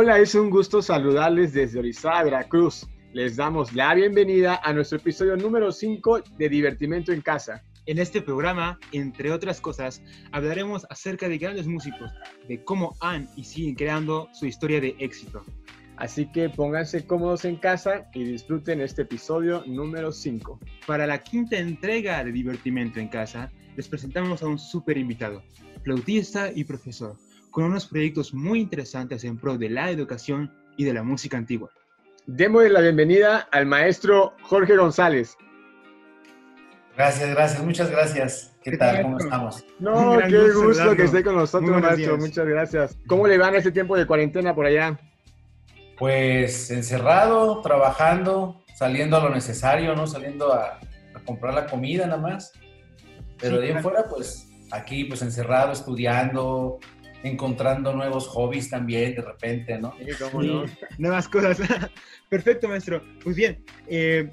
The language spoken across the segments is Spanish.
Hola, es un gusto saludarles desde Orizaba, Veracruz. Les damos la bienvenida a nuestro episodio número 5 de Divertimento en Casa. En este programa, entre otras cosas, hablaremos acerca de grandes músicos, de cómo han y siguen creando su historia de éxito. Así que pónganse cómodos en casa y disfruten este episodio número 5. Para la quinta entrega de Divertimento en Casa, les presentamos a un súper invitado, flautista y profesor, con unos proyectos muy interesantes en pro de la educación y de la música antigua. Démosle la bienvenida al maestro Jorge González. Gracias, gracias, muchas gracias. ¿Qué, tal? ¿Cómo estamos? No, qué gusto, que esté con nosotros, maestro. Muchas gracias. ¿Cómo le van ese tiempo de cuarentena por allá? Pues encerrado, trabajando, saliendo a lo necesario, ¿no? Saliendo a, comprar la comida nada más. Pero de ahí en fuera, pues aquí, pues encerrado, estudiando, encontrando nuevos hobbies también de repente, ¿no? Sí, Nuevas cosas. Perfecto, maestro. Pues bien, eh,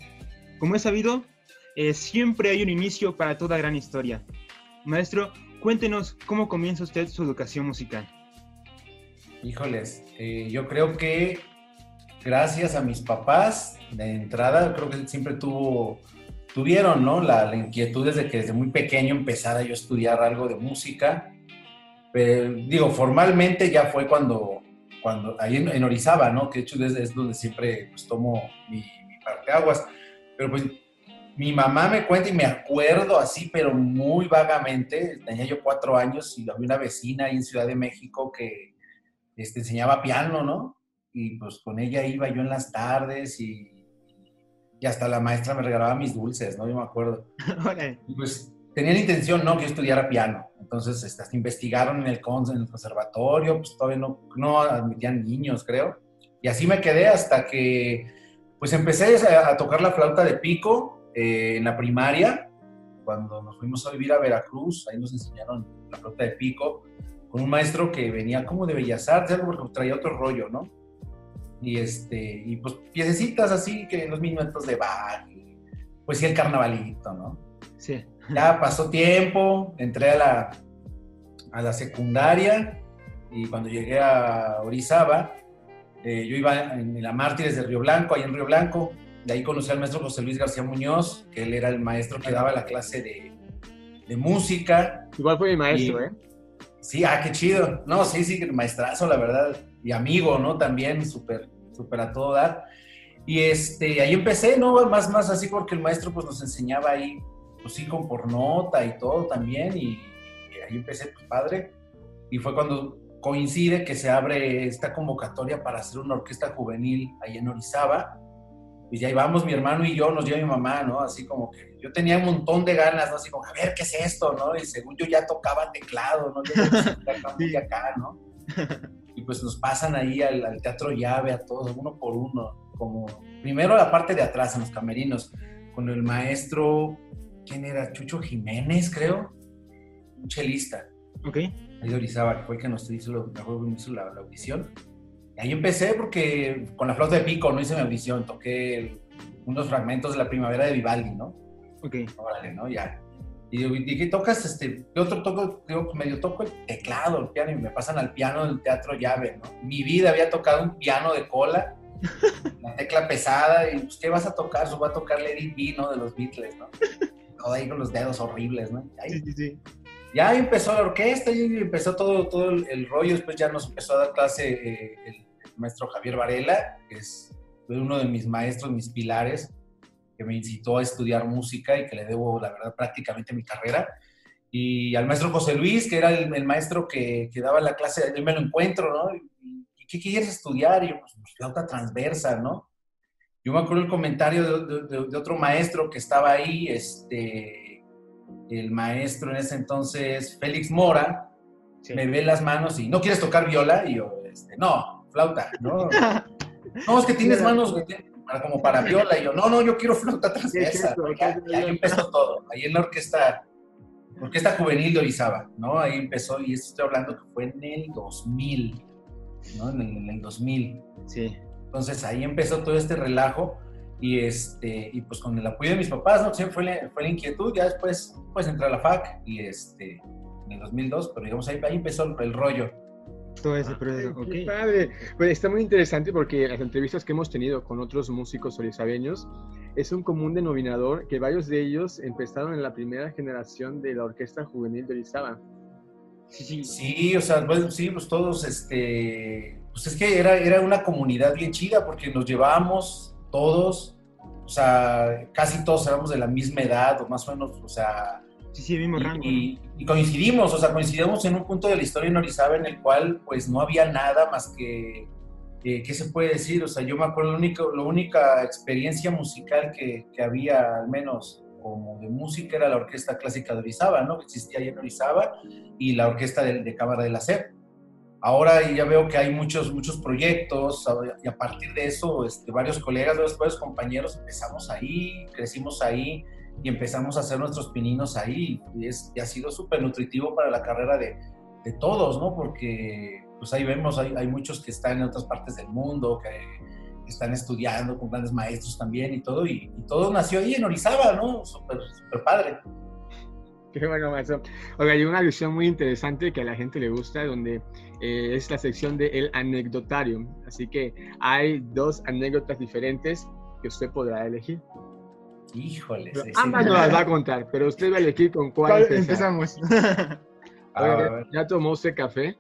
como he sabido, eh, siempre hay un inicio para toda gran historia. Maestro, cuéntenos cómo comienza usted su educación musical. Híjoles, eh, yo creo que gracias a mis papás, de entrada, creo que siempre tuvo, tuvieron, ¿no? La, la inquietud desde que desde muy pequeño empezara yo a estudiar algo de música pero, digo, formalmente ya fue cuando, cuando ahí en, Orizaba, ¿no? Que de hecho es, donde siempre pues, tomo mi, mi parteaguas. Pero pues mi mamá me cuenta y me acuerdo así, pero muy vagamente. Tenía yo cuatro años y había una vecina ahí en Ciudad de México que este, enseñaba piano, ¿no? Y pues con ella iba yo en las tardes y, y hasta la maestra me regalaba mis dulces, ¿no? Yo me acuerdo. y pues tenía la intención, ¿no? Que yo estudiara piano. Entonces, este, hasta investigaron en el, en el conservatorio, pues todavía no, no admitían niños, creo. Y así me quedé hasta que, pues empecé a, tocar la flauta de pico eh, en la primaria, cuando nos fuimos a vivir a Veracruz, ahí nos enseñaron la flauta de pico, con un maestro que venía como de Bellas Artes, porque traía otro rollo, ¿no? Y, este, y pues piececitas así, que los minutos de Bach, pues sí el carnavalito, ¿no? Sí. Ya pasó tiempo, entré a la, a la secundaria y cuando llegué a Orizaba, eh, yo iba en la Mártires de Río Blanco, ahí en Río Blanco, de ahí conocí al maestro José Luis García Muñoz, que él era el maestro que daba la clase de, de música. Igual fue mi maestro, ¿eh? Sí, ah, qué chido. No, sí, sí, maestrazo, la verdad. Y amigo, ¿no? También, súper, súper a todo dar. Y este, ahí empecé, ¿no? Más, más así porque el maestro pues nos enseñaba ahí pues sí, con por nota y todo también, y, ahí empecé, pues padre, y fue cuando coincide que se abre esta convocatoria para hacer una orquesta juvenil ahí en Orizaba, y ya íbamos mi hermano y yo, nos lleva mi mamá, ¿no? Así como que yo tenía un montón de ganas, ¿no? Así como, a ver, ¿qué es esto, no? Y según yo ya tocaba teclado, ¿no? Yo acá, ¿no? Y pues nos pasan ahí al, al, teatro llave a todos, uno por uno, como primero la parte de atrás, en los camerinos, con el maestro ¿quién era? Chucho Jiménez, creo, un chelista. Ok. Ahí de Orizaba, que fue el que nos hizo, la, la, audición. Y ahí empecé porque con la flauta de pico no hice mi audición, toqué unos fragmentos de la primavera de Vivaldi, ¿no? Ok. Órale, ¿no? Ya. Y dije, ¿tocas este? Yo otro toco, yo medio toco el teclado, el piano, y me pasan al piano del teatro llave, ¿no? Mi vida había tocado un piano de cola, una tecla pesada, y pues, ¿qué vas a tocar? Yo voy a tocar Lady B, ¿no? De los Beatles, ¿no? Ahí con los dedos horribles, ¿no? sí, sí, sí. Ya empezó la orquesta y empezó todo, todo el, rollo. Después ya nos empezó a dar clase eh, el, maestro Javier Varela, que es uno de mis maestros, mis pilares, que me incitó a estudiar música y que le debo, la verdad, prácticamente mi carrera. Y al maestro José Luis, que era el, maestro que, que, daba la clase, él me lo encuentro, ¿no? ¿Y, qué quieres estudiar? Y yo, pues, pues flauta transversa, ¿no? Yo me acuerdo el comentario de, otro maestro que estaba ahí, este, el maestro en ese entonces, Félix Mora, me ve las manos y, ¿no quieres tocar viola? Y yo, este, no, flauta, ¿no? no, es que tienes manos como para viola. Y yo, no, no, yo quiero flauta transversa. y ahí empezó todo, ahí en la orquesta, orquesta juvenil de Orizaba, ¿no? Ahí empezó, y esto estoy hablando que fue en el 2000, ¿no? En el, en el 2000. Sí. Entonces ahí empezó todo este relajo y, este, y pues con el apoyo de mis papás, ¿no? Siempre fue la, fue la inquietud, ya después pues entré a la FAC y este, en el 2002, pero digamos ahí, ahí empezó el, rollo. todo ese proceso. Ay, ok. qué padre. Pues está muy interesante porque las entrevistas que hemos tenido con otros músicos orizabeños es un común denominador que varios de ellos empezaron en la primera generación de la Orquesta Juvenil de Orizaba. Sí, sí. Sí, o sea, pues, sí, pues todos, este, pues es que era, era una comunidad bien chida porque nos llevábamos todos, o sea, casi todos éramos de la misma edad o más o menos, o sea, Sí, sí, mismo rango. y, y coincidimos, o sea, coincidimos en un punto de la historia en Orizaba en el cual pues no había nada más que, eh, ¿qué se puede decir? O sea, yo me acuerdo, la única, la única experiencia musical que, que había, al menos como de música, era la Orquesta Clásica de Orizaba, ¿no? Que existía ahí en Orizaba, y la Orquesta de, de Cámara de la SEP. Ahora ya veo que hay muchos, muchos proyectos y a partir de eso este, varios colegas, varios, compañeros empezamos ahí, crecimos ahí y empezamos a hacer nuestros pininos ahí y, es, y ha sido súper nutritivo para la carrera de, de, todos, ¿no? Porque pues ahí vemos, hay, hay, muchos que están en otras partes del mundo, que están estudiando con grandes maestros también y todo, y, y todo nació ahí en Orizaba, ¿no? Súper, súper padre. Qué bueno, maestro. Oiga, hay una visión muy interesante que a la gente le gusta, donde eh, es la sección de El Anecdotario. Así que hay dos anécdotas diferentes que usted podrá elegir. Híjole. Sí, ambas sí. no las va a contar, pero usted va a elegir con cuál empezar. empezamos. Oiga, ¿Ya tomó usted café?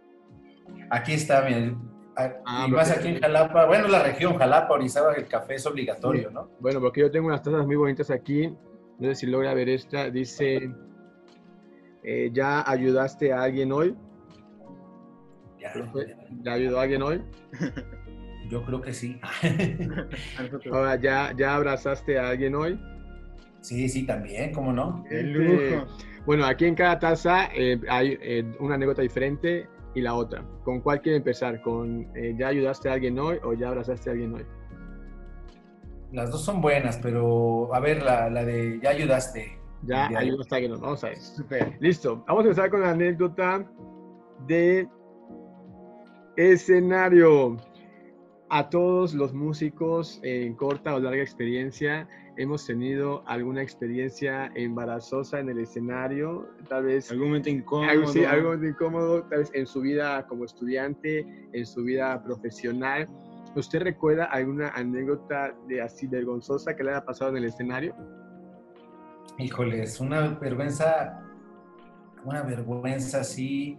Aquí está, bien. Ah, y más aquí en Jalapa, bueno, la región Jalapa, Orizaba, el café es obligatorio, ¿no? Bueno, porque yo tengo unas tazas muy bonitas aquí. No sé si logra ver esta. Dice, eh, ¿ya ayudaste a alguien hoy? Ya, ¿Ya ayudó a alguien hoy? Yo creo que sí. Ahora, ¿ya, ¿ya abrazaste a alguien hoy? Sí, sí, también, ¿cómo no? Lujo. Bueno, aquí en cada taza eh, hay eh, una anécdota diferente y la otra. ¿Con cuál quiere empezar? ¿Con eh, ya ayudaste a alguien hoy o ya abrazaste a alguien hoy? Las dos son buenas, pero a ver, la, la de ya ayudaste. Ya, ya ayudaste a alguien hoy. Vamos a ver. Super. Listo. Vamos a empezar con la anécdota de escenario. A todos los músicos en corta o larga experiencia hemos tenido alguna experiencia embarazosa en el escenario, tal vez algún momento incómodo, algo, sí, algo incómodo, tal vez en su vida como estudiante, en su vida profesional. ¿Usted recuerda alguna anécdota de así vergonzosa que le haya pasado en el escenario? Híjole, es una vergüenza, una vergüenza así,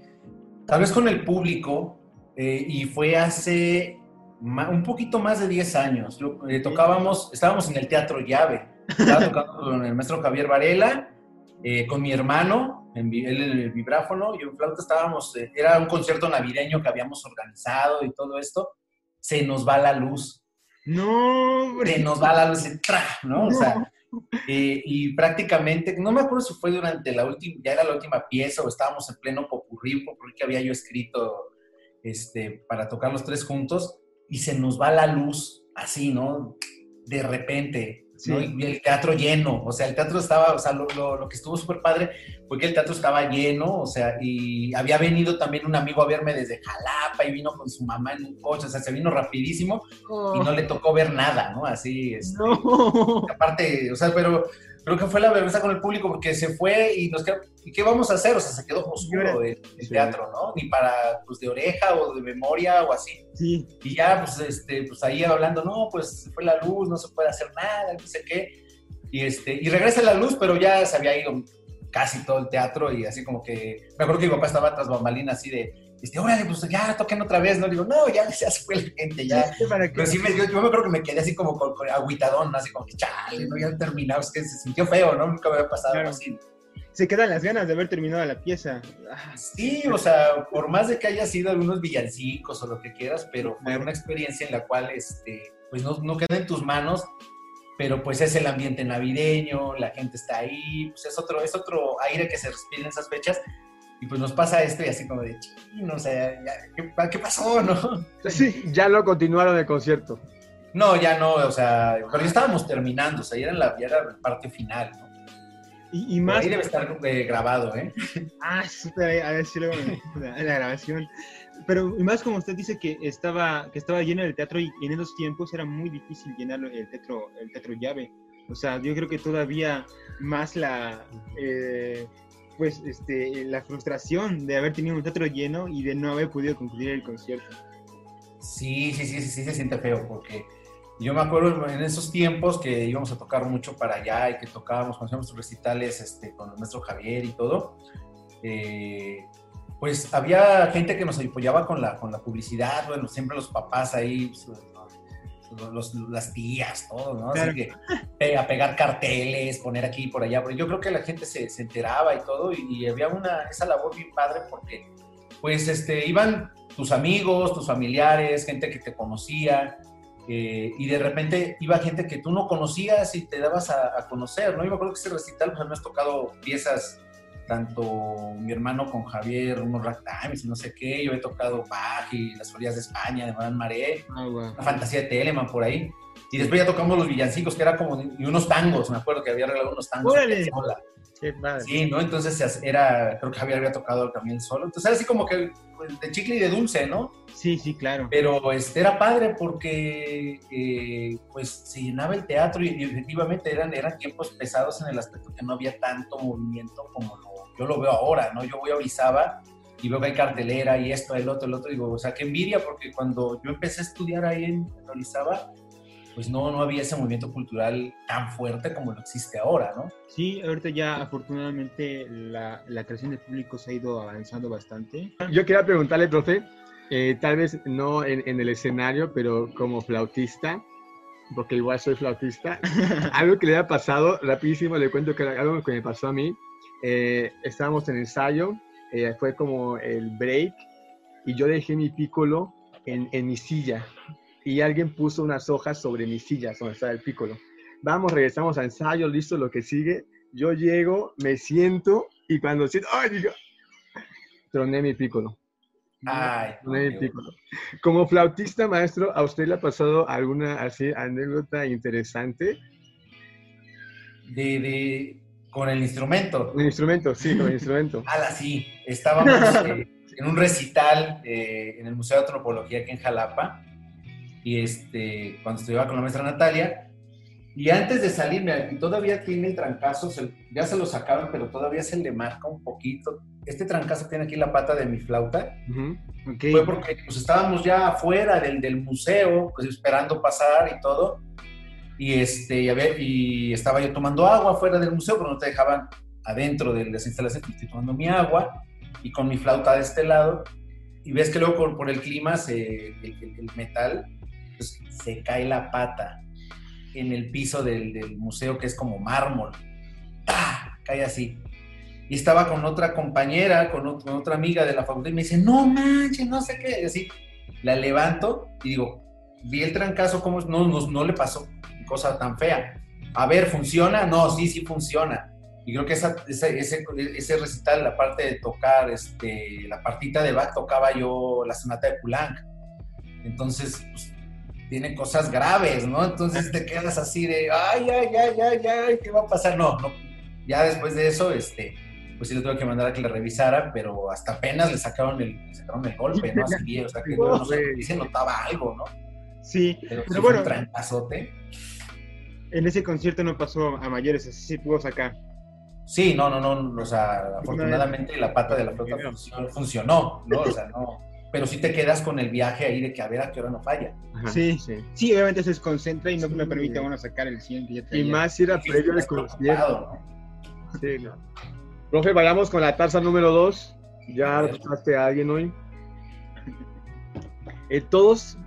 tal vez con el público, eh, y fue hace un poquito más de 10 años. Yo, eh, tocábamos, estábamos en el Teatro Llave, estaba tocando con el maestro Javier Varela, eh, con mi hermano, en, él en el vibráfono, y en flauta estábamos, eh, era un concierto navideño que habíamos organizado y todo esto, se nos va la luz. No, se nos va la luz, ¡tra! ¿no? O sea, eh, y prácticamente, no me acuerdo si fue durante la última, ya era la última pieza o estábamos en pleno popurrí, popurrí que había yo escrito este, para tocar los tres juntos, y se nos va la luz así, ¿no? De repente, sí. ¿no? Y el teatro lleno, o sea, el teatro estaba, o sea, lo, lo, lo que estuvo súper padre fue que el teatro estaba lleno, o sea, y había venido también un amigo a verme desde Jalapa y vino con su mamá en un coche, o sea, se vino rapidísimo oh. y no le tocó ver nada, ¿no? Así, este, no. aparte, o sea, pero creo que fue la vergüenza con el público porque se fue y nos quedó, ¿y qué vamos a hacer? O sea, se quedó oscuro el, el, teatro, ¿no? Ni para, pues, de oreja o de memoria o así. Sí. Y ya, pues, este, pues ahí hablando, no, pues se fue la luz, no se puede hacer nada, no sé qué. Y, este, y regresa la luz, pero ya se había ido casi todo el teatro y así como que, me acuerdo que mi papá estaba tras bambalina así de, este, órale, pues ya toquen otra vez, ¿no? Digo, no, ya, se fue la gente, ya. Sí, ¿para Pero sí, me, yo, yo, me acuerdo que me quedé así como con, con agüitadón, así como que, chale, no, ya terminado, es que se sintió feo, ¿no? Nunca me había pasado claro. así. Se quedan las ganas de haber terminado la pieza. Ah, sí, o sea, por más de que haya sido algunos villancicos o lo que quieras, pero fue una experiencia en la cual, este, pues no, no queda en tus manos pero pues es el ambiente navideño, la gente está ahí, pues es otro, es otro aire que se respira en esas fechas. Y pues nos pasa esto y así como de, no o sea, ya, ¿qué, ¿qué, pasó, no? Sí, ya lo continuaron el concierto. No, ya no, o sea, pero ya estábamos terminando, o sea, ya era la, ya era la parte final, ¿no? Y, y más... ahí debe estar eh, grabado, ¿eh? Ah, súper, a ver si luego la, la grabación. Pero y más como usted dice que estaba, que estaba lleno el teatro y, y en esos tiempos era muy difícil llenar el teatro, el teatro llave. O sea, yo creo que todavía más la, eh, pues este, la frustración de haber tenido un teatro lleno y de no haber podido concluir el concierto. Sí, sí, sí, sí, sí se siente feo porque yo me acuerdo en esos tiempos que íbamos a tocar mucho para allá y que tocábamos, cuando hacíamos recitales este, con el maestro Javier y todo, eh, pues había gente que nos apoyaba con la, con la publicidad, bueno, siempre los papás ahí, los, las tías, todo, ¿no? Así que a pegar carteles, poner aquí y por allá, pero yo creo que la gente se, se enteraba y todo, y, había una, esa labor bien padre porque, pues, este, iban tus amigos, tus familiares, gente que te conocía, eh, y de repente iba gente que tú no conocías y te dabas a, conocer, ¿no? Yo me acuerdo que ese recital, pues me has tocado piezas, tanto mi hermano con Javier, unos ragtimes y no sé qué, yo he tocado Bach y las orillas de España, de Madame Maré, la fantasía de Telemann por ahí, y después ya tocamos los villancicos, que era como, y unos tangos, me acuerdo que había arreglado unos tangos. Qué madre. Sí, ¿no? Entonces era, creo que Javier había tocado también solo. Entonces era así como que pues, de chicle y de dulce, ¿no? Sí, sí, claro. Pero este, era padre porque eh, pues se llenaba el teatro y, efectivamente eran, eran tiempos pesados en el aspecto que no había tanto movimiento como yo lo veo ahora, ¿no? Yo voy a Orizaba y veo que hay cartelera y esto, el otro, el otro, digo, o sea, qué envidia porque cuando yo empecé a estudiar ahí en, en Orizaba, pues no, no había ese movimiento cultural tan fuerte como lo existe ahora, ¿no? Sí, ahorita ya afortunadamente la, la creación de público se ha ido avanzando bastante. Yo quería preguntarle, profe, eh, tal vez no en, en, el escenario, pero como flautista, porque igual soy flautista, algo que le ha pasado, rapidísimo le cuento que algo que me pasó a mí, eh, estábamos en ensayo, eh, fue como el break, y yo dejé mi pícolo en, en mi silla y alguien puso unas hojas sobre mis sillas donde está el pícolo. Vamos, regresamos a ensayo, listo, lo que sigue. Yo llego, me siento y cuando siento, ¡ay! Digo, troné mi pícolo. Ay. Como flautista, maestro, ¿a usted le ha pasado alguna así anécdota interesante? De, de, con el instrumento. El instrumento, sí, con el instrumento. Ah, sí. Estábamos eh, en un recital eh, en el Museo de Antropología aquí en Jalapa y este, cuando estudiaba con la maestra Natalia. Y antes de salirme, todavía tiene el trancazo, ya se lo sacaron, pero todavía se le marca un poquito. Este trancazo tiene aquí la pata de mi flauta. Fue porque pues, estábamos ya afuera del, del, museo, pues esperando pasar y todo. Y, este, y, a ver, y estaba yo tomando agua afuera del museo, pero no te dejaban adentro de las instalaciones. Estoy tomando mi agua y con mi flauta de este lado. Y ves que luego por, por el clima se, el, el metal pues, se cae la pata en el piso del, museo que es como mármol. Cae así. Y estaba con otra compañera, con, otra amiga de la facultad y me dice, no manches, no sé qué. Y así, la levanto y digo, vi el trancazo, como no, no, no le pasó cosa tan fea. A ver, ¿funciona? No, sí, sí funciona. Y creo que esa, ese, ese, recital, la parte de tocar, este, la partita de Bach, tocaba yo la sonata de Poulenc. Entonces, pues, tiene cosas graves, ¿no? Entonces te quedas así de, ay, ay, ay, ay, ay, ¿qué va a pasar? No, no. Ya después de eso, este, pues sí le tuve que mandar a que le revisara, pero hasta apenas le sacaron el, sacaron el golpe, ¿no? Así bien, o sea, que no, se notaba algo, ¿no? Sí, pero, pero bueno. Un trancazote. En ese concierto no pasó a mayores, así sí pudo sacar. Sí, no, no, no, o sea, afortunadamente la pata de la flota funcionó, ¿no? O sea, no pero sí te quedas con el viaje ahí de que a ver a qué hora no falla. sí, sí. Sí, obviamente se desconcentra y no me permite a uno sacar el 100 Y más si era previo al concierto. Sí, no. Profe, vayamos con la taza número 2. Ya escuchaste a alguien hoy. Eh, todos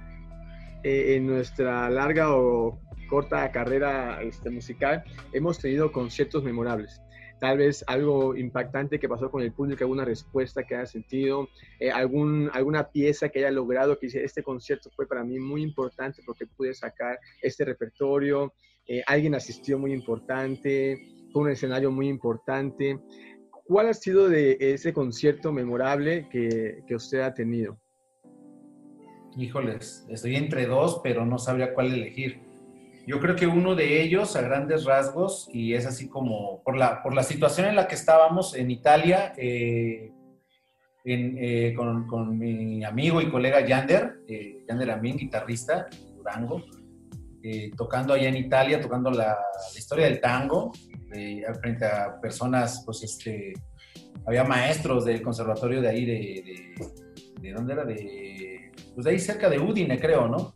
eh, en nuestra larga o corta carrera este, musical hemos tenido conciertos memorables tal vez algo impactante que pasó con el público, alguna respuesta que haya sentido, eh, algún, alguna pieza que haya logrado, que dice, este concierto fue para mí muy importante porque pude sacar este repertorio, eh, alguien asistió muy importante, fue un escenario muy importante. ¿Cuál ha sido de ese concierto memorable que, que usted ha tenido? Híjoles, estoy entre dos, pero no sabría cuál elegir. Yo creo que uno de ellos, a grandes rasgos, y es así como por la, por la situación en la que estábamos en Italia, eh, eh, con, mi amigo y colega Yander, eh, Yander Amin, guitarrista, Durango, tocando allá en Italia, tocando la, historia del tango, frente a personas, pues, este, había maestros del conservatorio de ahí, de, de, ¿dónde era? De, pues de ahí cerca de Udine, creo, ¿no?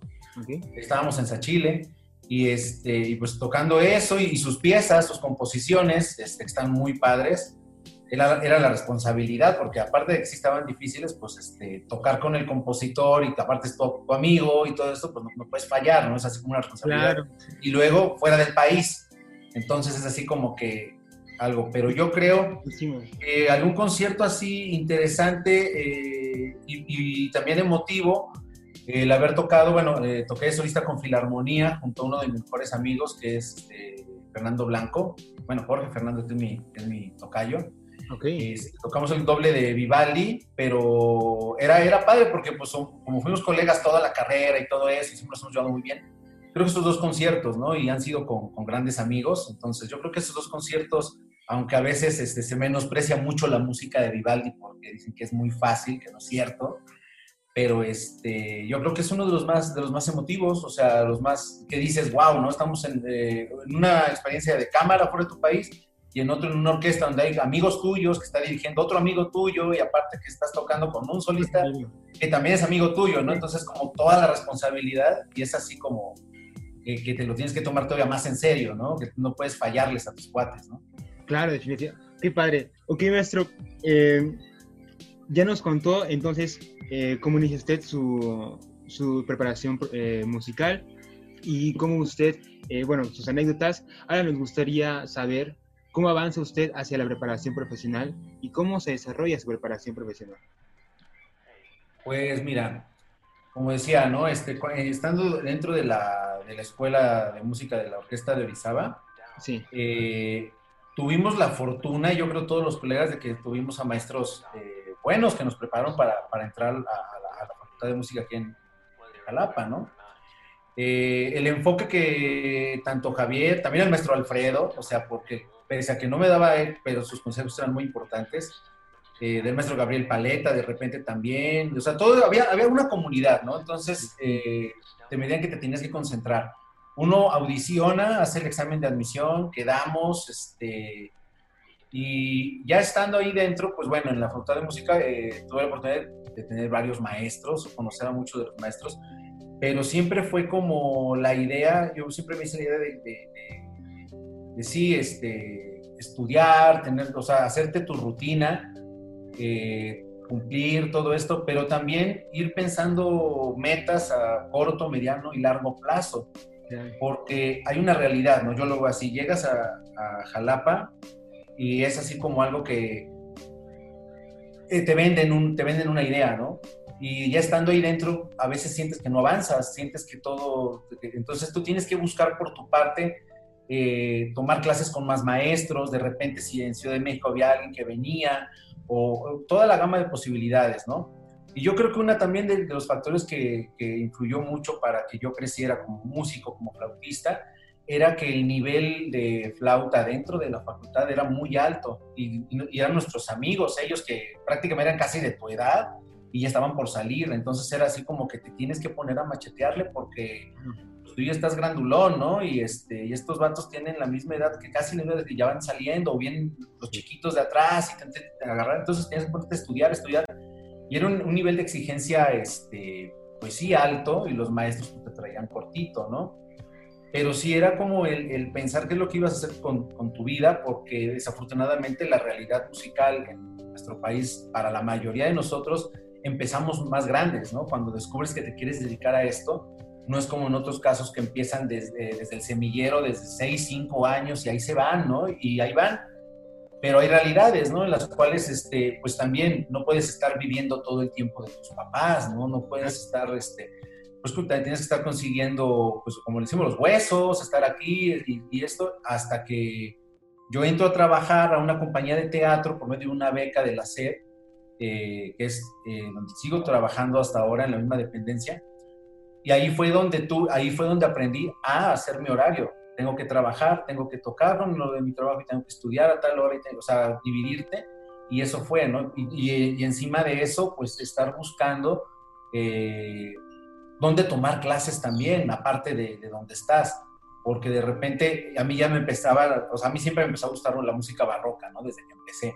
Estábamos en Sachile y, este, y pues tocando eso y, sus piezas, sus composiciones, este, están muy padres. Era, era, la responsabilidad, porque aparte de que sí estaban difíciles, pues este, tocar con el compositor y aparte es tu, amigo y todo esto, pues no, puedes fallar, ¿no? Es así como una responsabilidad. Y luego fuera del país. Entonces es así como que algo, pero yo creo que algún concierto así interesante eh, y, también emotivo, el haber tocado, bueno, eh, toqué solista con Filarmonía junto a uno de mis mejores amigos, que es este, Fernando Blanco. Bueno, Jorge Fernando es mi, es mi tocayo. Okay. Este, tocamos el doble de Vivaldi, pero era, era padre porque pues como fuimos colegas toda la carrera y todo eso, y siempre nos hemos llevado muy bien. Creo que estos dos conciertos, ¿no? Y han sido con, con grandes amigos, entonces yo creo que estos dos conciertos, aunque a veces este, se menosprecia mucho la música de Vivaldi porque dicen que es muy fácil, que no es cierto, pero este, yo creo que es uno de los más, de los más emotivos, o sea, los más que dices, wow, ¿no? Estamos en, eh, en una experiencia de cámara fuera de tu país y en otro en una orquesta donde hay amigos tuyos que está dirigiendo otro amigo tuyo y aparte que estás tocando con un solista que también es amigo tuyo, ¿no? Entonces como toda la responsabilidad y es así como que te lo tienes que tomar todavía más en serio, ¿no? Que no puedes fallarles a tus cuates, ¿no? Claro, definitivamente. Qué padre. Ok, maestro, eh, ya nos contó entonces eh, cómo inicia usted su, su preparación eh, musical y cómo usted, eh, bueno, sus anécdotas. Ahora nos gustaría saber cómo avanza usted hacia la preparación profesional y cómo se desarrolla su preparación profesional. Pues mira, como decía, ¿no? Este, estando dentro de la, de la escuela de música de la orquesta de Orizaba, sí. tuvimos la fortuna, yo creo todos los colegas, de que tuvimos a maestros buenos que nos prepararon para, para entrar a, la, Facultad de Música aquí en Jalapa, ¿no? Eh, el enfoque que tanto Javier, también el maestro Alfredo, o sea, porque pese a que no me daba él, pero sus consejos eran muy importantes, eh, del maestro Gabriel Paleta, de repente también, o sea, todo, había, había una comunidad, ¿no? Entonces, eh, te medían que te tenías que concentrar. Uno audiciona, hace el examen de admisión, quedamos, este, y ya estando ahí dentro, pues bueno, en la Facultad de Música eh, tuve la oportunidad de tener varios maestros, conocer a muchos de los maestros, pero siempre fue como la idea, yo siempre me hice la idea de, de, sí, este, estudiar, tener, o sea, hacerte tu rutina, eh, cumplir todo esto, pero también ir pensando metas a corto, mediano y largo plazo, porque hay una realidad, ¿no? Yo lo veo así, llegas a, a Jalapa, y es así como algo que eh, te venden, un, te venden una idea, ¿no? Y ya estando ahí dentro, a veces sientes que no avanzas, sientes que todo... Entonces tú tienes que buscar por tu parte, eh, tomar clases con más maestros, de repente si en Ciudad de México había alguien que venía, o, toda la gama de posibilidades, ¿no? Y yo creo que una también de, los factores que, influyó mucho para que yo creciera como músico, como flautista, era que el nivel de flauta dentro de la facultad era muy alto y, eran nuestros amigos, ellos que prácticamente eran casi de tu edad y ya estaban por salir, entonces era así como que te tienes que poner a machetearle porque pues, tú ya estás grandulón, ¿no? Y, este, y estos vatos tienen la misma edad que casi edad que ya van saliendo o bien los chiquitos de atrás y te, te, agarrar, entonces tienes que ponerte a estudiar, estudiar. Y era un, nivel de exigencia, este, pues sí, alto y los maestros te traían cortito, ¿no? Pero sí era como el, pensar qué es lo que ibas a hacer con, tu vida, porque desafortunadamente la realidad musical en nuestro país, para la mayoría de nosotros, empezamos más grandes, ¿no? Cuando descubres que te quieres dedicar a esto, no es como en otros casos que empiezan desde, desde el semillero, desde 6, 5 años y ahí se van, ¿no? Y ahí van. Pero hay realidades, ¿no? En las cuales, este, pues también no puedes estar viviendo todo el tiempo de tus papás, ¿no? No puedes estar, este, pues tienes que estar consiguiendo, pues como le decimos, los huesos, estar aquí y, esto, hasta que yo entro a trabajar a una compañía de teatro por medio de una beca de la SED, eh, que es eh, donde sigo trabajando hasta ahora en la misma dependencia. Y ahí fue donde tú, ahí fue donde aprendí a hacer mi horario. Tengo que trabajar, tengo que tocar con lo de mi trabajo y tengo que estudiar a tal hora, y tengo, o sea, dividirte. Y eso fue, ¿no? Y, y, encima de eso, pues estar buscando eh, dónde tomar clases también, aparte de, de dónde estás. Porque de repente a mí ya me empezaba, o sea, a mí siempre me empezó a gustar la música barroca, ¿no? Desde que empecé.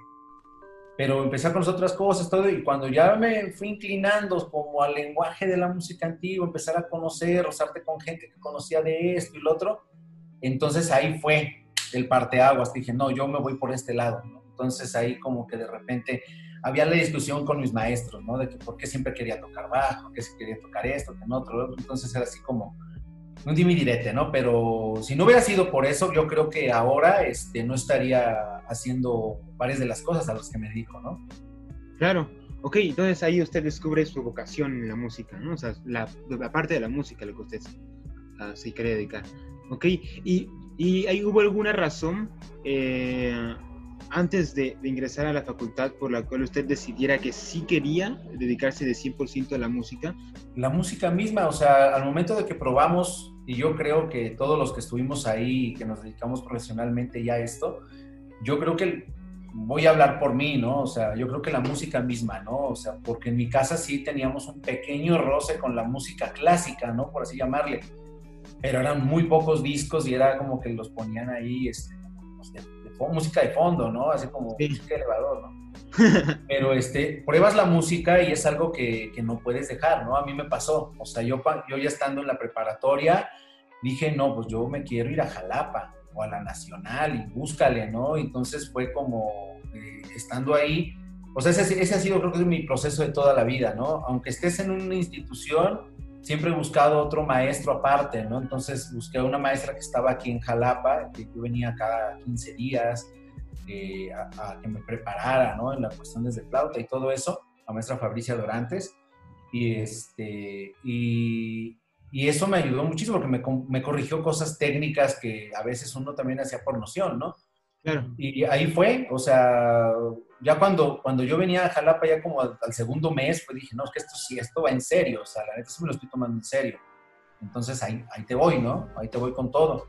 pero empecé con otras cosas, todo, y cuando ya me fui inclinando como al lenguaje de la música antigua, empezar a conocer, rozarte con gente que conocía de esto y lo otro, entonces ahí fue el parteaguas, dije, no, yo me voy por este lado, Entonces ahí como que de repente había la discusión con mis maestros, ¿no? De que por qué siempre quería tocar bajo, que si quería tocar esto, que no otro, entonces era así como un dimidirete, ¿no? Pero si no hubiera sido por eso, yo creo que ahora este, no estaría haciendo varias de las cosas a las que me dedico, ¿no? Claro, ok, entonces ahí usted descubre su vocación en la música, ¿no? O sea, la, parte de la música, lo que usted uh, se quiere dedicar. Ok, y, y ahí hubo alguna razón eh, antes de, ingresar a la facultad por la cual usted decidiera que sí quería dedicarse de 100% a la música? La música misma, o sea, al momento de que probamos, y yo creo que todos los que estuvimos ahí y que nos dedicamos profesionalmente ya a esto, yo creo que voy a hablar por mí, ¿no? O sea, yo creo que la música misma, ¿no? O sea, porque en mi casa sí teníamos un pequeño roce con la música clásica, ¿no? Por así llamarle. Pero eran muy pocos discos y era como que los ponían ahí, este, música de fondo, ¿no? Así como música de elevador, ¿no? Pero este, pruebas la música y es algo que, que, no puedes dejar, ¿no? A mí me pasó, o sea, yo, yo ya estando en la preparatoria, dije, no, pues yo me quiero ir a Jalapa o a la Nacional y búscale, ¿no? Entonces fue como, eh, estando ahí, o sea, ese, ese ha sido creo que es mi proceso de toda la vida, ¿no? Aunque estés en una institución, siempre he buscado otro maestro aparte, ¿no? Entonces busqué a una maestra que estaba aquí en Jalapa, que yo venía cada 15 días eh, a, que me preparara, ¿no? En las cuestiones de flauta y todo eso, la maestra Fabricia Dorantes. Y, este, y, y eso me ayudó muchísimo porque me, me, corrigió cosas técnicas que a veces uno también hacía por noción, ¿no? Claro. Y ahí fue, o sea, ya cuando, cuando yo venía a Jalapa, ya como al, segundo mes, pues dije, no, es que esto sí, esto va en serio, o sea, la neta sí me lo estoy tomando en serio. Entonces ahí, ahí te voy, ¿no? Ahí te voy con todo.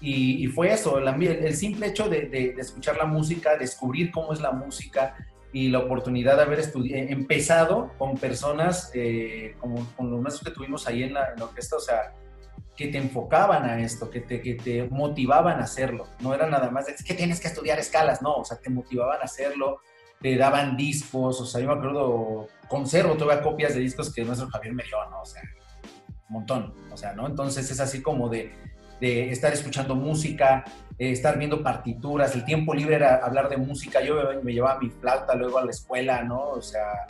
Y, y fue eso, el, el, simple hecho de, de, escuchar la música, descubrir cómo es la música y la oportunidad de haber eh, empezado con personas eh, como con los maestros que tuvimos ahí en la, en la orquesta, o sea, que te enfocaban a esto, que te, que te motivaban a hacerlo. No era nada más de, que tienes que estudiar escalas, no, o sea, te motivaban a hacerlo, te daban discos, o sea, yo me acuerdo, conservo todavía copias de discos que nuestro Javier me dio, ¿no? O sea, un montón, o sea, ¿no? Entonces es así como de, de estar escuchando música, eh, estar viendo partituras, el tiempo libre era hablar de música, yo me, me llevaba mi flauta luego a la escuela, ¿no? O sea,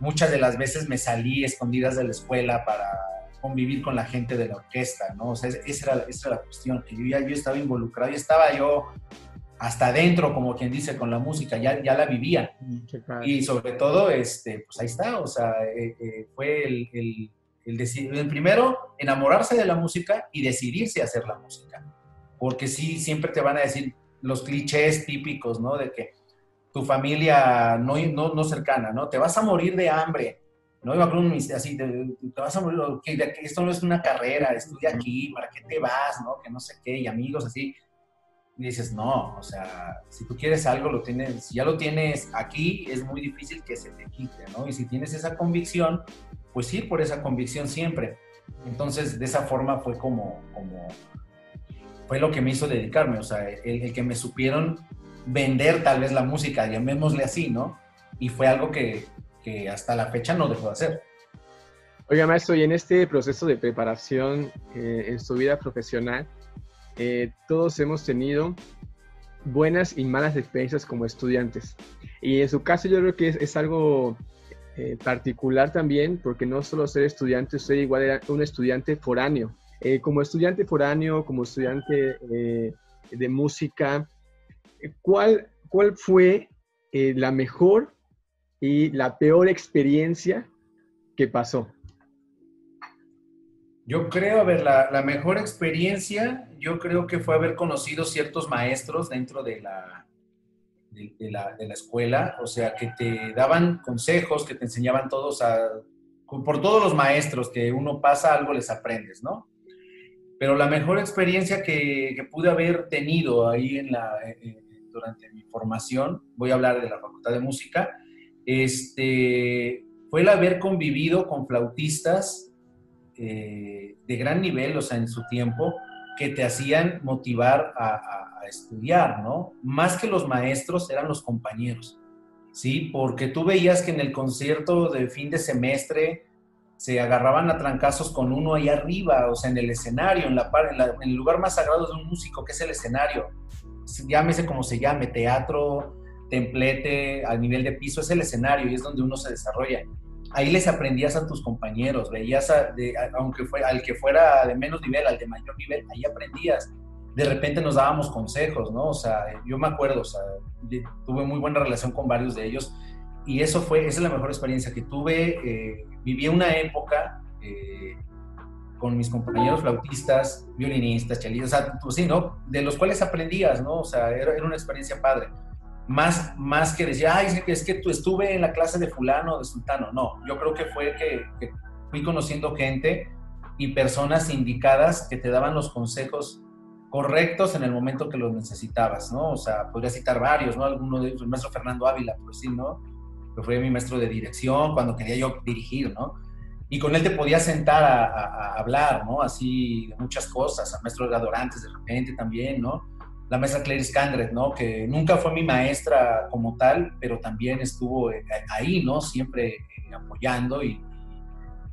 muchas de las veces me salí escondidas de la escuela para convivir con la gente de la orquesta, ¿no? O sea, esa era, esa era la cuestión, que yo ya yo estaba involucrado, y estaba yo hasta adentro, como quien dice, con la música, ya, ya la vivía. Y sobre todo, este, pues ahí está, o sea, eh, eh, fue el, el, el, el, primero, enamorarse de la música y decidirse a hacer la música. Porque sí, siempre te van a decir los clichés típicos, ¿no? De que tu familia no, no, no cercana, ¿no? Te vas a morir de hambre, no iba con así, te, vas a morir, que, esto no es una carrera, estudia aquí, ¿para qué te vas? ¿no? Que no sé qué, y amigos así. Y dices, no, o sea, si tú quieres algo, lo tienes, si ya lo tienes aquí, es muy difícil que se te quite, ¿no? Y si tienes esa convicción, pues ir por esa convicción siempre. Entonces, de esa forma fue como, como fue lo que me hizo dedicarme, o sea, el, el que me supieron vender tal vez la música, llamémosle así, ¿no? Y fue algo que, que hasta la fecha no dejó de hacer. Oiga, maestro, y en este proceso de preparación eh, en su vida profesional, eh, todos hemos tenido buenas y malas experiencias como estudiantes. Y en su caso yo creo que es, algo eh, particular también, porque no solo ser estudiante, usted igual un estudiante foráneo. como estudiante foráneo, como estudiante de música, ¿cuál, cuál fue la mejor y la peor experiencia que pasó? Yo creo, a ver, la, mejor experiencia, yo creo que fue haber conocido ciertos maestros dentro de la, de, la, escuela, o sea, que te daban consejos, que te enseñaban todos a, por todos los maestros que uno pasa, algo les aprendes, ¿no? Pero la mejor experiencia que, pude haber tenido ahí en la, durante mi formación, voy a hablar de la Facultad de Música, este, fue el haber convivido con flautistas eh, de gran nivel, o sea, en su tiempo, que te hacían motivar a, estudiar, ¿no? Más que los maestros, eran los compañeros. ¿sí? Porque tú veías que en el concierto de fin de semestre se agarraban a trancazos con uno ahí arriba, o sea, en el escenario, en, la, en, el lugar más sagrado de un músico, que es el escenario. Llámese como se llame, teatro, templete, a nivel de piso, es el escenario y es donde uno se desarrolla. Ahí les aprendías a tus compañeros, veías, aunque fue, al que fuera de menos nivel, al de mayor nivel, ahí aprendías. De repente nos dábamos consejos, ¿no? O sea, yo me acuerdo, o sea, tuve muy buena relación con varios de ellos y eso fue, esa es la mejor experiencia que tuve. Eh, viví una época eh, con mis compañeros flautistas, violinistas, chelistas, o sea, pues sí, ¿no? De los cuales aprendías, ¿no? O sea, era, era una experiencia padre. Más, más que decir, ay, es que, tú estuve en la clase de fulano, de sultano. No, yo creo que fue que, que fui conociendo gente y personas indicadas que te daban los consejos correctos en el momento que los necesitabas, ¿no? O sea, podría citar varios, ¿no? Alguno de ellos, el maestro Fernando Ávila, por decir, ¿no? que fue mi maestro de dirección cuando quería yo dirigir, ¿no? Y con él te podías sentar a, hablar, ¿no? Así de muchas cosas, a maestros de adorantes de repente también, ¿no? La maestra Clarice Candret, ¿no? Que nunca fue mi maestra como tal, pero también estuvo eh, ahí, ¿no? Siempre eh, apoyando y,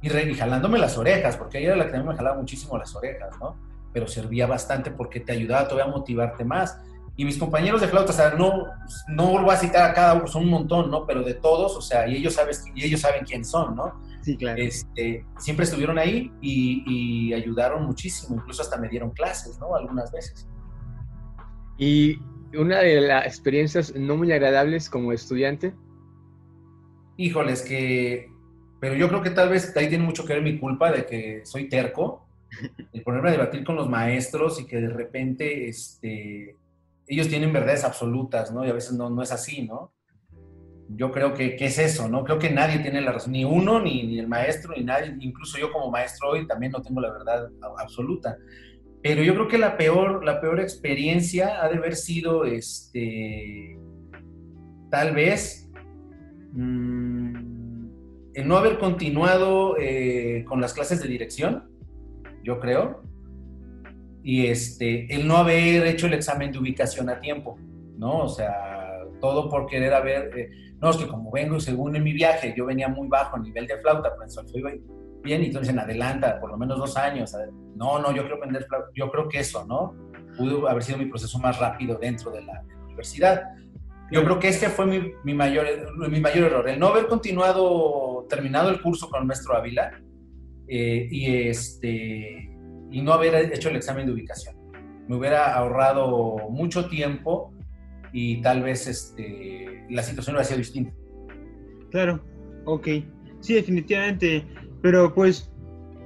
y, jalándome las orejas, porque ella era la que también me jalaba muchísimo las orejas, ¿no? Pero servía bastante porque te ayudaba todavía a motivarte más y mis compañeros de flauta, o sea, no, no voy a citar a cada uno, son un montón, ¿no? Pero de todos, o sea, y ellos, sabes, y ellos saben quién son, ¿no? Sí, claro. Este, siempre estuvieron ahí y, ayudaron muchísimo, incluso hasta me dieron clases, ¿no? Algunas veces. Y una de las experiencias no muy agradables como estudiante. Híjoles, que. Pero yo creo que tal vez ahí tiene mucho que ver mi culpa de que soy terco, el ponerme a debatir con los maestros y que de repente, este ellos tienen verdades absolutas, ¿no? Y a veces no, no es así, ¿no? Yo creo que, es eso, ¿no? Creo que nadie tiene la razón, ni uno, ni, ni, el maestro, ni nadie, incluso yo como maestro hoy también no tengo la verdad absoluta. Pero yo creo que la peor, la peor experiencia ha de haber sido, este, tal vez, mm, el no haber continuado eh, con las clases de dirección, yo creo, y este, el no haber hecho el examen de ubicación a tiempo, ¿no? O sea, todo por querer haber, eh, no, es que como vengo según en mi viaje, yo venía muy bajo a nivel de flauta, pues fui bien, y entonces en adelanta, por lo menos dos años, no, no, yo quiero aprender yo creo que eso, ¿no? Pudo haber sido mi proceso más rápido dentro de la, universidad. Yo creo que este fue mi, mi, mayor, mi mayor error, el no haber continuado, terminado el curso con el maestro Ávila, eh, y este y no haber hecho el examen de ubicación. Me hubiera ahorrado mucho tiempo y tal vez este, la situación hubiera sido distinta. Claro, ok. Sí, definitivamente. Pero pues,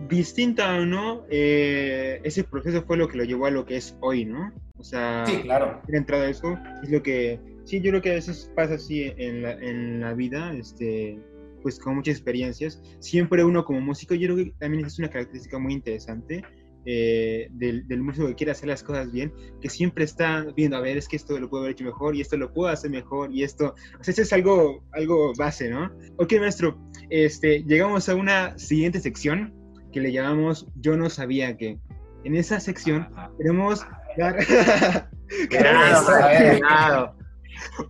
distinta o no, eh, ese proceso fue lo que lo llevó a lo que es hoy, ¿no? O sea, sí, claro. La entrada a eso es lo que, sí, yo creo que a veces pasa así en la, en la vida, este, pues con muchas experiencias. Siempre uno como músico, yo creo que también es una característica muy interesante, eh, del, músico que quiere hacer las cosas bien, que siempre está viendo, a ver, es que esto lo puedo haber hecho mejor y esto lo puedo hacer mejor y esto, o sea, eso es algo, algo base, ¿no? Ok, maestro, este, llegamos a una siguiente sección que le llamamos Yo no sabía que. En esa sección queremos dar...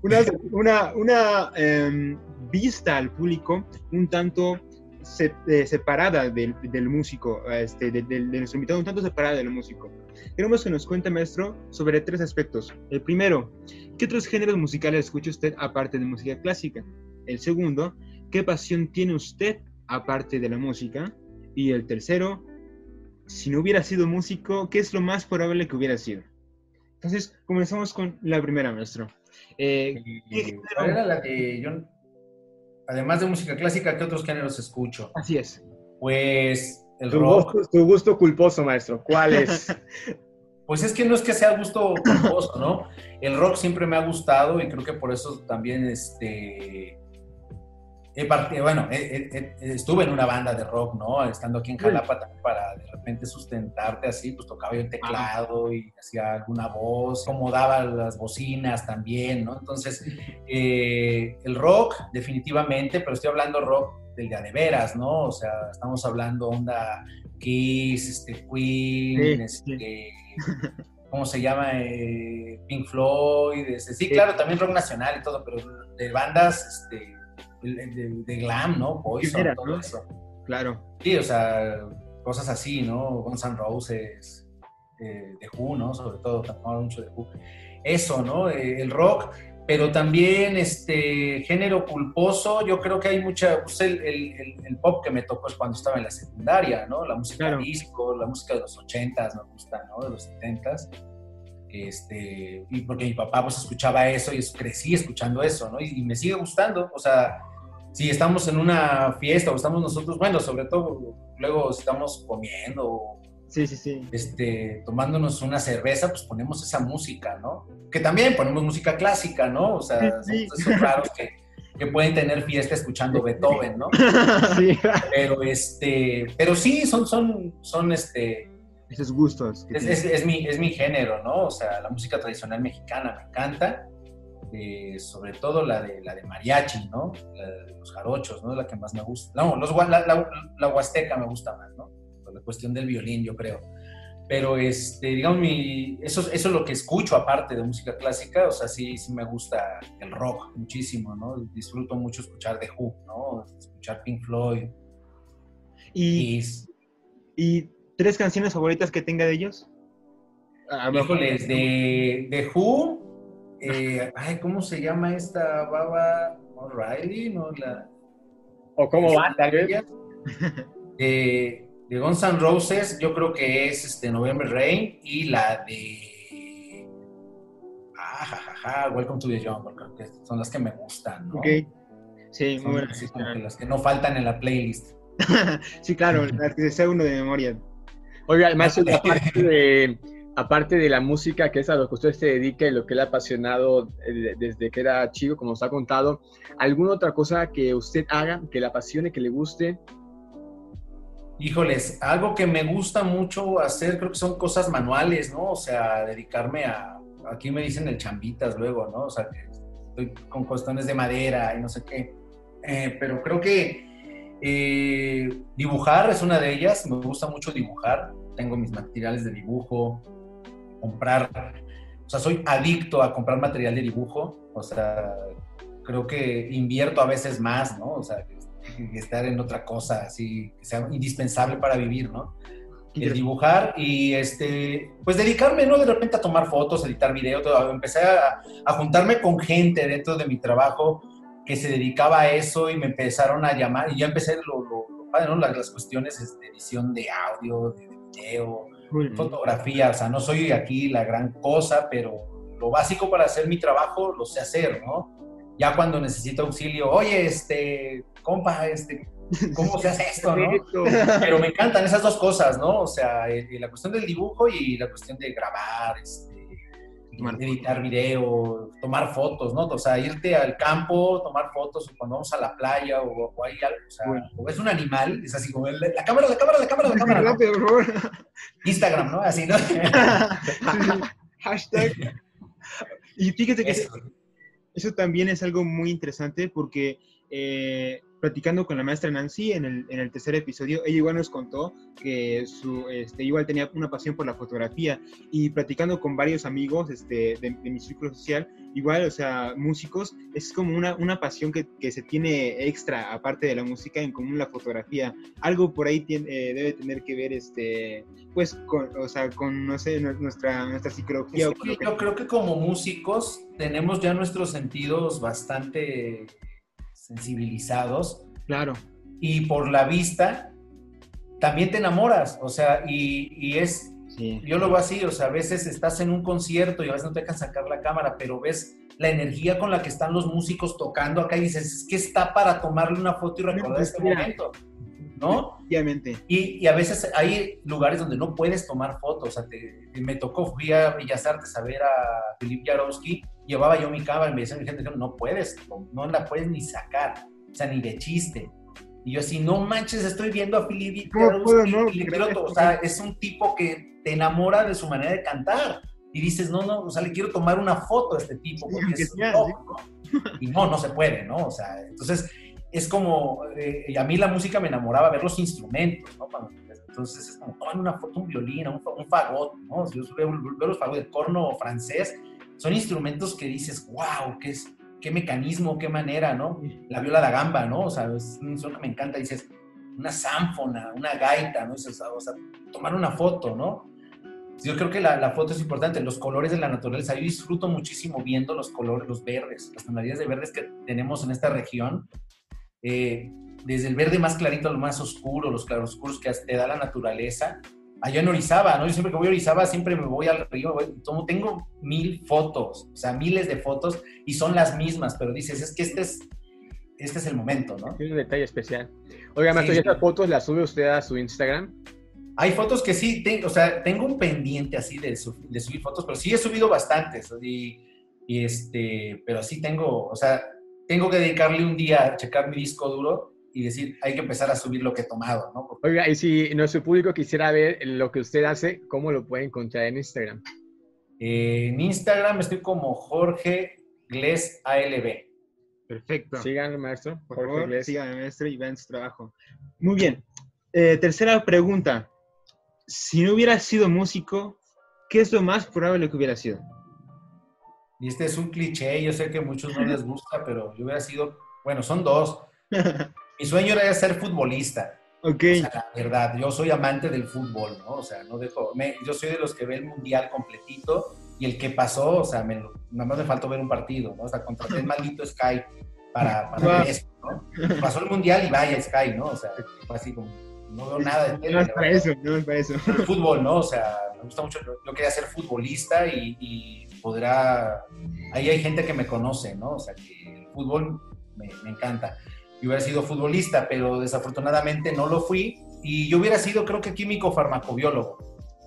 una, una, una em, vista al público un tanto eh, separada del, del músico, este, del, nuestro invitado, un tanto separada del músico. Queremos que nos cuente, maestro, sobre tres aspectos. El primero, ¿qué otros géneros musicales escucha usted aparte de música clásica? El segundo, ¿qué pasión tiene usted aparte de la música? Y el tercero, si no hubiera sido músico, ¿qué es lo más probable que hubiera sido? Entonces, comenzamos con la primera, maestro. Eh, ¿Cuál era la que yo además de música clásica, ¿qué otros géneros escucho? Así es. Pues el rock. tu gusto culposo, maestro, ¿cuál es? pues es que no es que sea gusto culposo, ¿no? El rock siempre me ha gustado y creo que por eso también este, bueno, estuve en una banda de rock, ¿no? Estando aquí en Jalapa también para de repente sustentarte así, pues tocaba yo el teclado y hacía alguna voz, acomodaba las bocinas también, ¿no? Entonces, eh, el rock, definitivamente, pero estoy hablando rock del de, de veras, ¿no? O sea, estamos hablando onda Kiss, este, Queen, este, ¿cómo se llama? Eh, Pink Floyd, este, sí, claro, también rock nacional y todo, pero de bandas este, de, glam, ¿no? Poison, todo eso. Claro. Sí, o sea, cosas así, ¿no? Guns N' Roses, eh, de Who, ¿no? Sobre todo, mucho de Who. Eso, ¿no? Eh, el rock, pero también este género culposo, yo creo que hay mucha, pues el, el, pop que me tocó es cuando estaba en la secundaria, ¿no? La música disco, la música de los ochentas me gusta, ¿no? De los setentas. Este, y porque mi papá pues escuchaba eso y crecí escuchando eso, ¿no? Y, y, me sigue gustando, o sea, si estamos en una fiesta o estamos nosotros, bueno, sobre todo luego estamos comiendo Sí, sí, sí. Este, tomándonos una cerveza, pues ponemos esa música, ¿no? Que también ponemos música clásica, ¿no? O sea, sí. esos raros que, que, pueden tener fiesta escuchando Beethoven, ¿no? Sí. Pero este, pero sí, son, son, son este. Esos gustos. Es, es, mi, es mi género, ¿no? O sea, la música tradicional mexicana me encanta. Eh, sobre todo la de, la de mariachi, ¿no? La de los jarochos, ¿no? La que más me gusta. No, los, la, la, la huasteca me gusta más, ¿no? la cuestión del violín, yo creo. Pero, este, digamos, mi, eso, eso es lo que escucho aparte de música clásica, o sea, sí, sí me gusta el rock muchísimo, ¿no? Disfruto mucho escuchar The Who, ¿no? Escuchar Pink Floyd. ¿Y, y, tres canciones favoritas que tenga de ellos? Ah, Híjoles, de, de Who, eh, ay, ¿cómo se llama esta baba? O'Reilly, ¿no? La, ¿O cómo va, tal vez? Eh, de Guns N' Roses, yo creo que es este November Rain y la de. Ah, Welcome to the Jungle, creo que son las que me gustan, ¿no? Ok. Sí, muy buenas. las que no faltan en la playlist. sí, claro, las que sea uno de memoria. Oiga, además, aparte de, aparte de la música, que es a lo que usted se dedica y lo que le ha apasionado eh, desde que era chico, como nos ha contado, ¿alguna otra cosa que usted haga, que le apasione, que le guste? Híjoles, algo que me gusta mucho hacer, creo que son cosas manuales, ¿no? O sea, dedicarme a, aquí me dicen el chambitas luego, ¿no? O sea, que estoy con cuestiones de madera y no sé qué. Eh, pero creo que eh, dibujar es una de ellas, me gusta mucho dibujar, tengo mis materiales de dibujo, comprar, o sea, soy adicto a comprar material de dibujo, o sea, creo que invierto a veces más, ¿no? O sea, estar en otra cosa así que sea indispensable para vivir, ¿no? El dibujar y este, pues dedicarme, ¿no? De repente a tomar fotos, editar videos, todo. empecé a, a, juntarme con gente dentro de mi trabajo que se dedicaba a eso y me empezaron a llamar y ya empecé lo, lo, ¿no? las, las, cuestiones de este, edición de audio, de, video, fotografía, o sea, no soy aquí la gran cosa, pero lo básico para hacer mi trabajo lo sé hacer, ¿no? Ya cuando necesito auxilio, oye, este, compa, este, ¿cómo se hace esto, no? Pero me encantan esas dos cosas, ¿no? O sea, eh, la cuestión del dibujo y la cuestión de grabar, este, editar video, tomar fotos, ¿no? O sea, irte al campo, tomar fotos cuando vamos a la playa o, o hay algo, o sea, o es un animal, es así como el, la cámara, la cámara, la cámara, la cámara. Rápido, por favor. Instagram, ¿no? Así, ¿no? Hashtag. Y fíjate que eso. eso también es algo muy interesante porque eh, platicando con la maestra Nancy en el, en el, tercer episodio, ella igual nos contó que su, este, igual tenía una pasión por la fotografía y platicando con varios amigos este, de, mi círculo social, igual, o sea, músicos, es como una, una pasión que, que, se tiene extra, aparte de la música, en común la fotografía. Algo por ahí tiene, eh, debe tener que ver, este, pues, con, o sea, con, no sé, nuestra, nuestra psicología. yo creo que como músicos tenemos ya nuestros sentidos bastante sensibilizados. Claro. Y por la vista, también te enamoras, o sea, y, es, yo lo veo así, o sea, a veces estás en un concierto y a veces no te dejan sacar la cámara, pero ves la energía con la que están los músicos tocando acá y dices, es que está para tomarle una foto y recordar este momento. ¿No? Obviamente. Y, y, a veces hay lugares donde no puedes tomar fotos. O sea, me tocó, fui a Bellas Artes a ver a Filip Jarowski, llevaba yo mi cámara y me decían mi gente, no puedes, no, la puedes ni sacar, o sea, ni de chiste. Y yo así, no manches, estoy viendo a Filip Jarowski, no, o sea, es un tipo que te enamora de su manera de cantar. Y dices, no, no, o sea, le quiero tomar una foto a este tipo, porque es un ¿no? Y no, no se puede, ¿no? O sea, entonces es como, eh, a mí la música me enamoraba ver los instrumentos, ¿no? Entonces es como, toman una foto, un violín, un, un fagot, ¿no? Yo veo, veo los fagots de corno francés, son instrumentos que dices, wow, qué, es, qué mecanismo, qué manera, ¿no? La viola da gamba, ¿no? O sea, es un instrumento que me encanta, dices, una zánfona, una gaita, ¿no? o sea, tomar una foto, ¿no? Yo creo que la, la, foto es importante, los colores de la naturaleza. Yo disfruto muchísimo viendo los colores, los verdes, las tonalidades de verdes que tenemos en esta región. Eh, desde el verde más clarito al más oscuro, los claroscuros que te da la naturaleza. Allá en Orizaba, ¿no? Yo siempre que voy a Orizaba, siempre me voy al río, tomo, tengo mil fotos, o sea, miles de fotos, y son las mismas, pero dices, es que este es, este es el momento, ¿no? Tiene un detalle especial. Oiga, sí, ¿y estas fotos las sube usted a su Instagram? Hay fotos que sí, tengo, o sea, tengo un pendiente así de, de, subir fotos, pero sí he subido bastantes, y, y este, pero sí tengo, o sea, tengo que dedicarle un día a checar mi disco duro y decir, hay que empezar a subir lo que he tomado, ¿no? Porque... Oiga, y si nuestro público quisiera ver lo que usted hace, ¿cómo lo puede encontrar en Instagram? Eh, en Instagram estoy como Jorge Gles ALB. Perfecto. Síganme, maestro. Por Jorge favor, Gles. síganme, maestro, y vean su trabajo. Muy bien. Eh, tercera pregunta. Si no hubiera sido músico, ¿qué es lo más probable que hubiera sido? Y este es un cliché, yo sé que a muchos no les gusta, pero yo hubiera sido, bueno, son dos. Mi sueño era ser futbolista. Ok. O sea, la verdad, yo soy amante del fútbol, ¿no? O sea, no dejo, me, yo soy de los que ve el mundial completito y el que pasó, o sea, me, nada más me faltó ver un partido, ¿no? O sea, contraté el maldito Sky para, para wow. ver eso, ¿no? Pasó el mundial y vaya Sky, ¿no? O sea, fue así como, no veo nada de tele. No es para eso, no es para eso. El fútbol, ¿no? O sea, me gusta mucho, yo quería ser futbolista y, y podrá, ahí hay gente que me conoce, ¿no? O sea, que el fútbol me, me encanta y hubiera sido futbolista, pero desafortunadamente no lo fui. Y yo hubiera sido, creo que químico farmacobiólogo,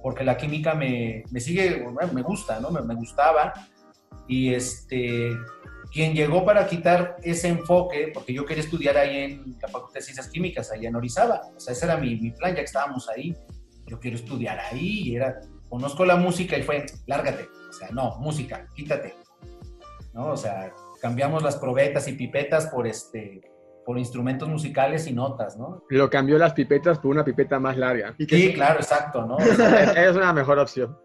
porque la química me, me sigue, me gusta, ¿no? Me, me, gustaba. Y este, quien llegó para quitar ese enfoque, porque yo quería estudiar ahí en la Facultad de Ciencias Químicas, ahí en Orizaba. O sea, ese era mi, mi plan, ya que estábamos ahí. Yo quiero estudiar ahí y era, conozco la música y fue, lárgate. O sea, no, música, quítate. ¿No? O sea, cambiamos las probetas y pipetas por este por instrumentos musicales y notas, ¿no? Lo cambió las pipetas por una pipeta más larga. Sí, claro, exacto, ¿no? es una mejor opción.